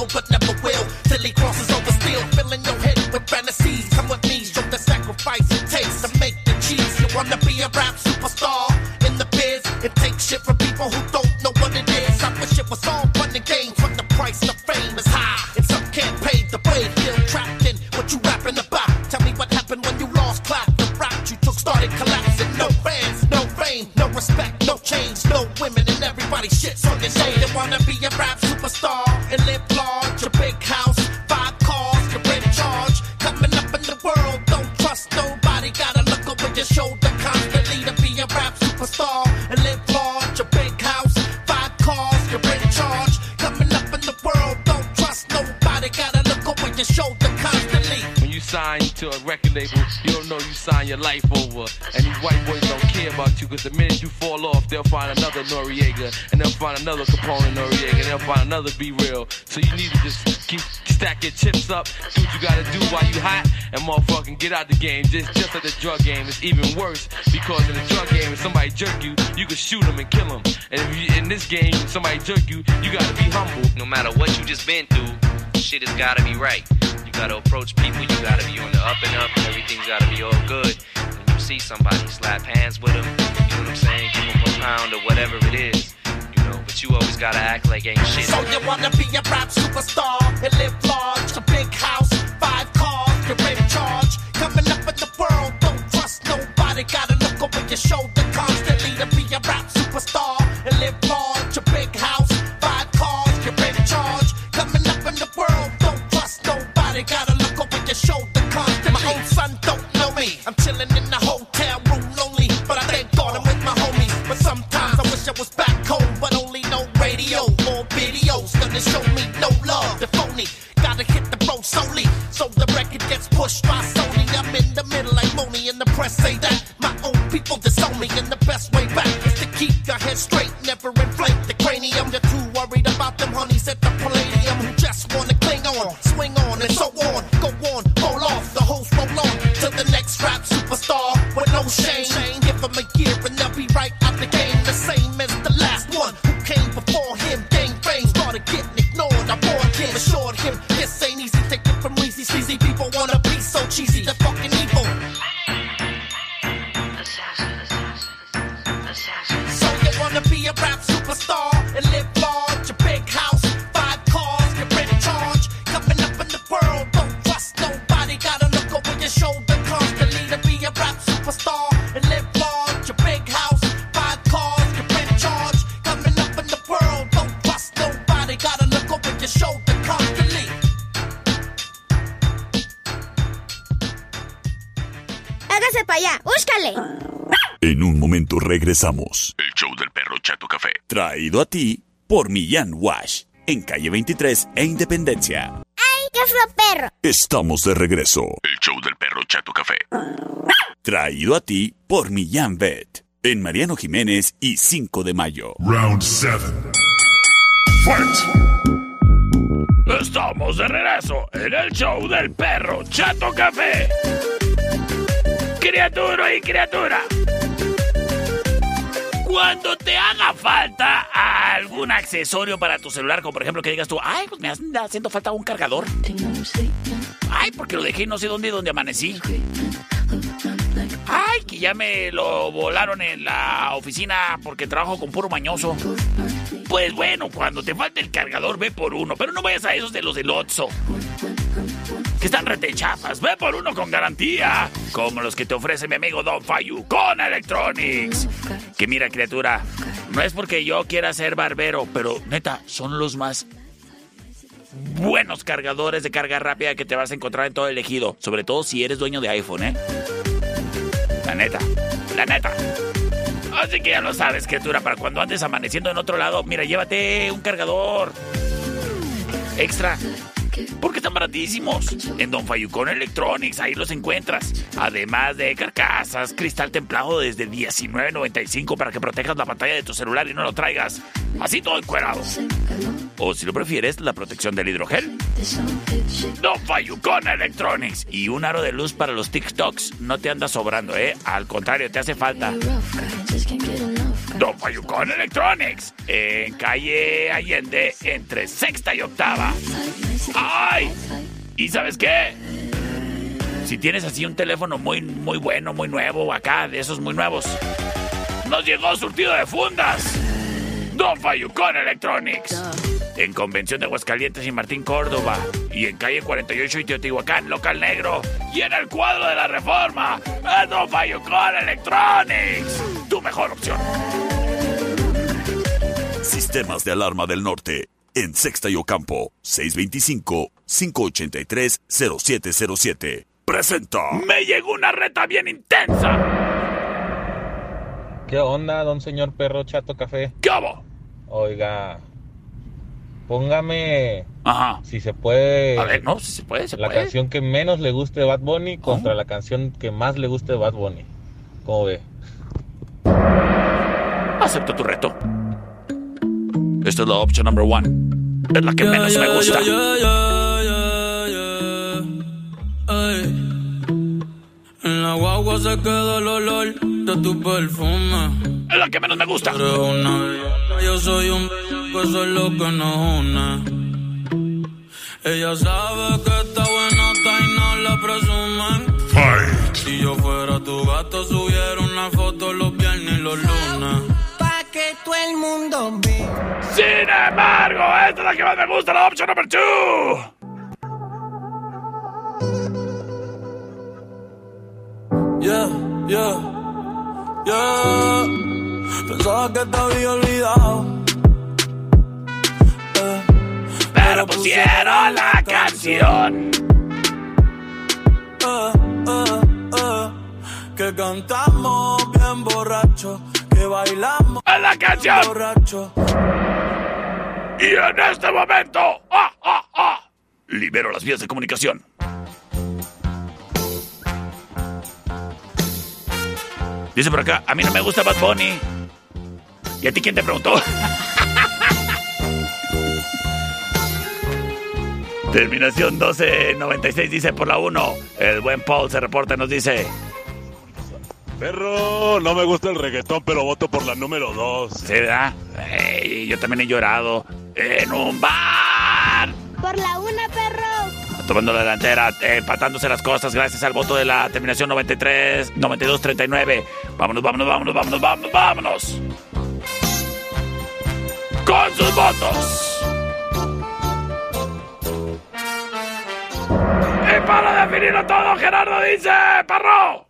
meal, but never will till he crosses over steel, filling your head with fantasies. Come with me, show the sacrifice it takes to make the cheese. You wanna be a rap superstar in the biz? It takes shit from people who don't know what it is. I wish it was all record label, you don't know you sign your life over. And these white boys don't care about you, cause the minute you fall off, they'll find another Noriega, and they'll find another Capone Noriega, and they'll find another Be Real. So you need to just keep stack your chips up, do what you gotta do while you hot, and motherfucking get out the game. Just just like the drug game, it's even worse because in the drug game, if somebody jerk you, you can shoot them and kill them. And if you, in this game, somebody jerk you, you gotta be humble. No matter what you just been through, shit has gotta be right. Gotta approach people, you gotta be on the up and up, and everything's gotta be all good. When you see somebody, slap hands with them, you know what I'm saying? Give them a pound or whatever it is, you know, but you always gotta act like ain't shit. So you wanna be a rap superstar and live large, a big house, five cars, you're in charge. Coming up in the world, don't trust nobody. Gotta look over your shoulder show me no love. The phony gotta hit the road solely, so the record gets pushed by Sony. I'm in the middle like Moni, and the press say that my own people disown me, and the best way back is to keep your head straight, En un momento regresamos. El show del perro Chato Café. Traído a ti por Millán Wash. En calle 23 e Independencia. ¡Ay, qué fue perro! Estamos de regreso. El show del perro Chato Café. Traído a ti por Millán Vet. En Mariano Jiménez y 5 de mayo. Round 7. Fight! Estamos de regreso en el show del perro Chato Café. Criatura y criatura. Cuando te haga falta algún accesorio para tu celular, como por ejemplo que digas tú, ay, pues me haciendo falta un cargador. Ay, porque lo dejé no sé dónde, dónde amanecí. Ay, que ya me lo volaron en la oficina porque trabajo con puro mañoso. Pues bueno, cuando te falte el cargador, ve por uno. Pero no vayas a esos de los del Otso. Que están retechafas. Ve por uno con garantía. Como los que te ofrece mi amigo Don Fayu con Electronics. Que mira, criatura. No es porque yo quiera ser barbero, pero neta, son los más buenos cargadores de carga rápida que te vas a encontrar en todo el ejido. Sobre todo si eres dueño de iPhone, ¿eh? La neta, la neta. Así que ya lo sabes, criatura, para cuando andes amaneciendo en otro lado, mira, llévate un cargador extra. Porque están baratísimos. En Don Fayucón Electronics, ahí los encuentras. Además de carcasas, cristal templado desde $19.95 para que protejas la pantalla de tu celular y no lo traigas así todo encuerado. O si lo prefieres, la protección del hidrogel. Don Fayucón Electronics. Y un aro de luz para los TikToks no te anda sobrando, ¿eh? Al contrario, te hace falta. Don Fayucón Electronics. En calle Allende, entre sexta y octava. ¡Ay! ¿Y sabes qué? Si tienes así un teléfono muy, muy bueno, muy nuevo, acá, de esos muy nuevos, nos llegó surtido de fundas. Don Fayucón Electronics. En Convención de Aguascalientes y Martín Córdoba. Y en calle 48 y Teotihuacán, local negro. Y en el cuadro de la reforma. Es Don Fayucón Electronics. Tu mejor opción. Sistemas de alarma del norte. En Sexta y Ocampo. 625-583-0707. Presenta. Me llegó una reta bien intensa. ¿Qué onda, don señor perro chato café? ¿Qué hago? Oiga, póngame, Ajá. si se puede, A ver, no, si se puede, se la puede. canción que menos le guste de Bad Bunny contra la canción que más le guste de Bad Bunny. ¿Cómo ve? Acepto tu reto. Esta es la opción number one. Es la que menos me gusta. En la guagua se queda el olor de tu perfume. Es la que menos me gusta. Una yo soy un que eso es lo que nos une. Ella sabe que está buenota y no la presumen. Si yo fuera tu gato, subiera los lunes. Pa' que todo el mundo vea. Sin embargo, esta es la que más me gusta, la opción number two. Yeah, yeah, yeah. Pensaba que te había olvidado. Eh, Pero pusieron la canción. eh, eh. Que cantamos bien borracho, que bailamos ¡Es la canción! borracho. Y en este momento, ah, ah, ah, libero las vías de comunicación. Dice por acá, a mí no me gusta Bad Bunny. ¿Y a ti quién te preguntó? Terminación 1296 dice por la 1. El buen Paul se reporta y nos dice... Perro, no me gusta el reggaetón, pero voto por la número 2. ¿Sí, verdad? Ey, yo también he llorado en un bar. Por la una, perro. Tomando la delantera, eh, empatándose las cosas gracias al voto de la terminación 93, 92, 39. Vámonos, vámonos, vámonos, vámonos, vámonos, vámonos. Con sus votos. Y para definirlo todo, Gerardo dice, Parro.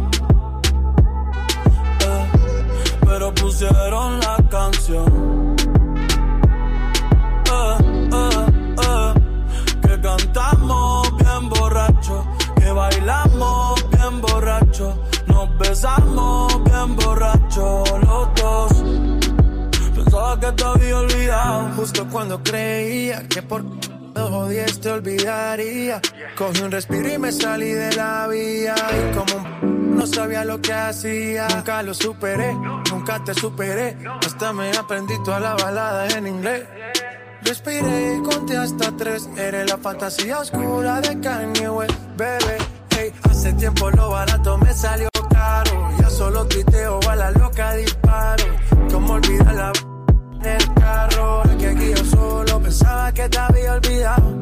Pero pusieron la canción. Eh, eh, eh, que cantamos bien borracho, que bailamos bien borracho, nos besamos bien borracho los dos. Pensaba que te había olvidado. Justo cuando creía que por no jodías te olvidaría. Cogí un respiro y me salí de la vía. Y como un no sabía lo que hacía. Nunca lo superé, nunca te superé. Hasta me aprendí toda la balada en inglés. Respiré y conté hasta tres. Eres la fantasía oscura de Kanye West, bebé. Hey, hace tiempo lo barato me salió caro. Ya solo tuiteo a la loca disparo. Como olvidar la en el carro. Que aquí yo solo pensaba que te había olvidado.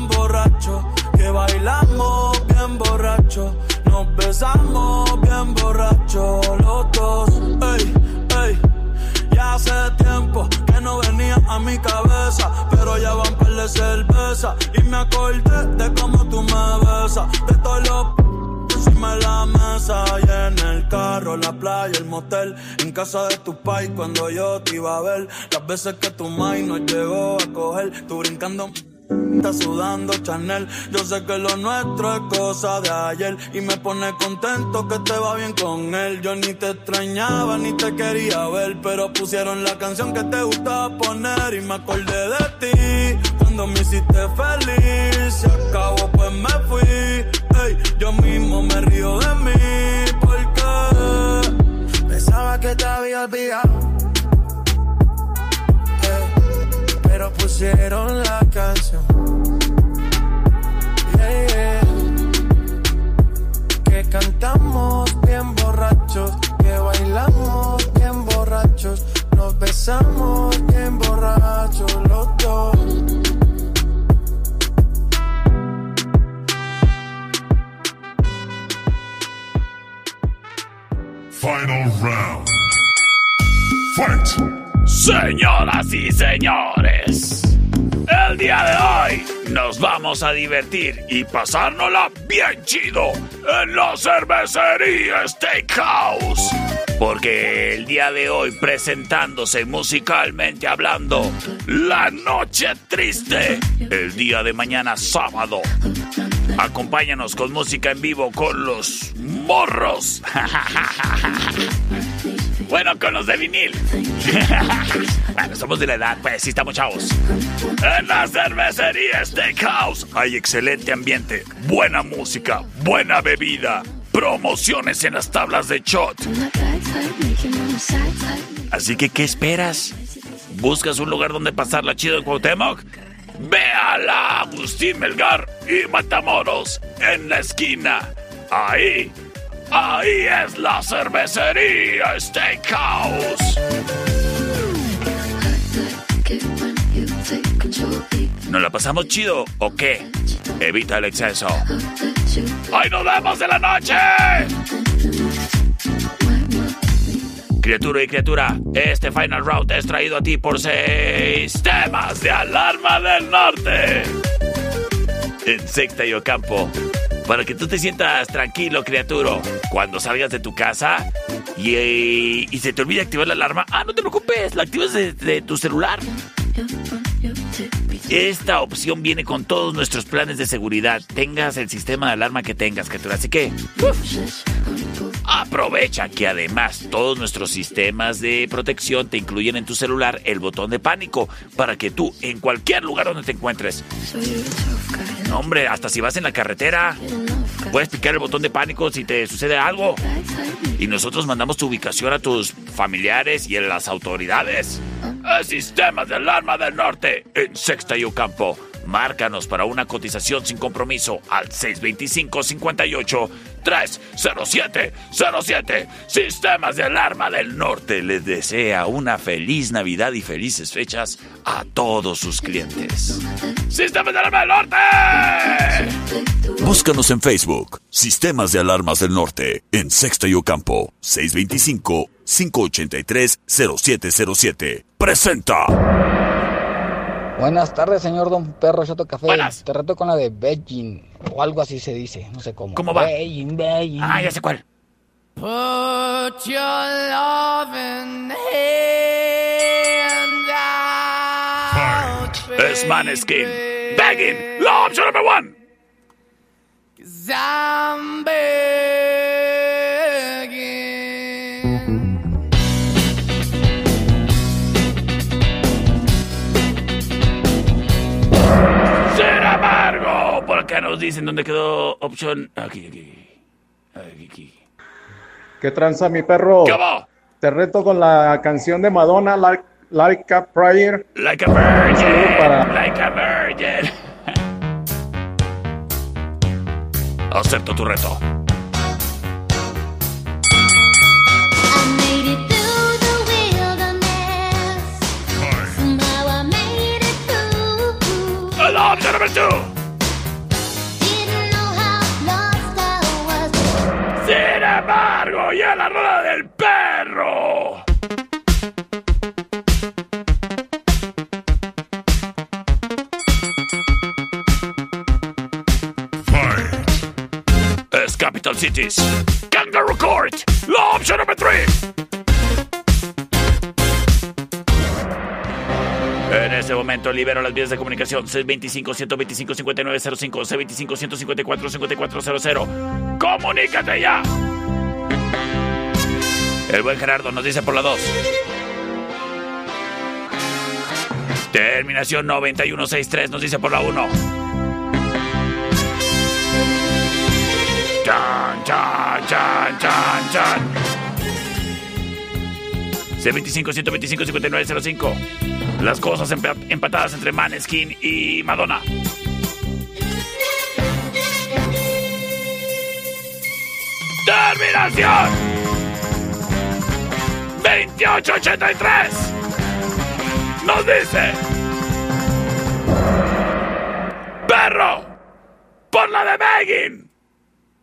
bien borracho, que bailamos bien borracho, nos besamos bien borracho los dos. Ey, ey, ya hace tiempo que no venía a mi cabeza, pero ya van par de cerveza y me acordé de cómo tú me besas, de todos los encima la mesa y en el carro, la playa, el motel, en casa de tu pai cuando yo te iba a ver, las veces que tu mai nos llegó a coger, tú brincando. Está sudando Chanel, yo sé que lo nuestro es cosa de ayer y me pone contento que te va bien con él. Yo ni te extrañaba ni te quería ver, pero pusieron la canción que te gustaba poner y me acordé de ti cuando me hiciste feliz. Se acabó, pues me fui. Ey, yo mismo me río de mí porque pusieron la canción. Yeah. Que cantamos bien borrachos, que bailamos bien borrachos, nos besamos bien borrachos los dos. Final round. Fight! Señoras y señores, el día de hoy nos vamos a divertir y pasárnosla bien chido en la cervecería Steakhouse. Porque el día de hoy presentándose musicalmente hablando, La Noche Triste, el día de mañana sábado. Acompáñanos con música en vivo con los morros. Bueno, con los de vinil. bueno, somos de la edad, pues sí estamos chavos. En la cervecería Steakhouse hay excelente ambiente, buena música, buena bebida, promociones en las tablas de shot. Así que, ¿qué esperas? ¿Buscas un lugar donde pasarla chido en Cuauhtémoc? Ve a la Agustín Melgar y Matamoros en la esquina. Ahí Ahí es la cervecería Steakhouse. ¿Nos la pasamos chido o qué? Evita el exceso. ¡Ahí nos vemos de la noche! Criatura y criatura, este final round es traído a ti por Sistemas de Alarma del Norte. En Sexta y Ocampo para que tú te sientas tranquilo, criatura. Cuando salgas de tu casa y, se te olvide activar la alarma, ah, no te preocupes, la activas de, tu celular. Esta opción viene con todos nuestros planes de seguridad. Tengas el sistema de alarma que tengas, criatura. Así que aprovecha que además todos nuestros sistemas de protección te incluyen en tu celular el botón de pánico para que tú en cualquier lugar donde te encuentres hombre, hasta si vas en la carretera, puedes picar el botón de pánico si te sucede algo. Y nosotros mandamos tu ubicación a tus familiares y a las autoridades. El sistema de alarma del norte en Sexta y Ocampo. Márcanos para una cotización sin compromiso al 625 58 307 07. Sistemas de alarma del norte les desea una feliz Navidad y felices fechas a todos sus clientes. Sistemas de alarma del norte. Búscanos en Facebook. Sistemas de alarmas del norte en Sexta y Ocampo 625 583 0707. Presenta. Buenas tardes, señor Don Perro Chato Café. Te reto con la de Beijing, o algo así se dice, no sé cómo. ¿Cómo va? Beijing, Beijing. Ah, ya sé cuál. Put your loving hand out, Es Maneskin. Begging. Option number one. Zombie. Dicen dónde quedó opción. Aquí, aquí. Aquí, aquí. ¿Qué tranza, mi perro? ¿Qué va? Te reto con la canción de Madonna, Like, like a Prayer. Like a Virgin. Para... Like a Virgin. Acepto tu reto. Option number two. Sin embargo, y a la rueda del perro. Es Capital Cities. Kangaroo Court. La opción número 3. En ese momento libero las vías de comunicación 625-125-5905, C25-154-5400. ¡Comunícate ya! El buen Gerardo nos dice por la 2. Terminación 9163 nos dice por la 1. Chan, chan, chan, chan, chan. C25-125-5905. Las cosas empa- empatadas entre Maneskin y Madonna. ¡Terminación! 2883. Nos dice. Perro por la de Megan.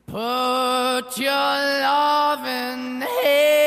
Put your loving hand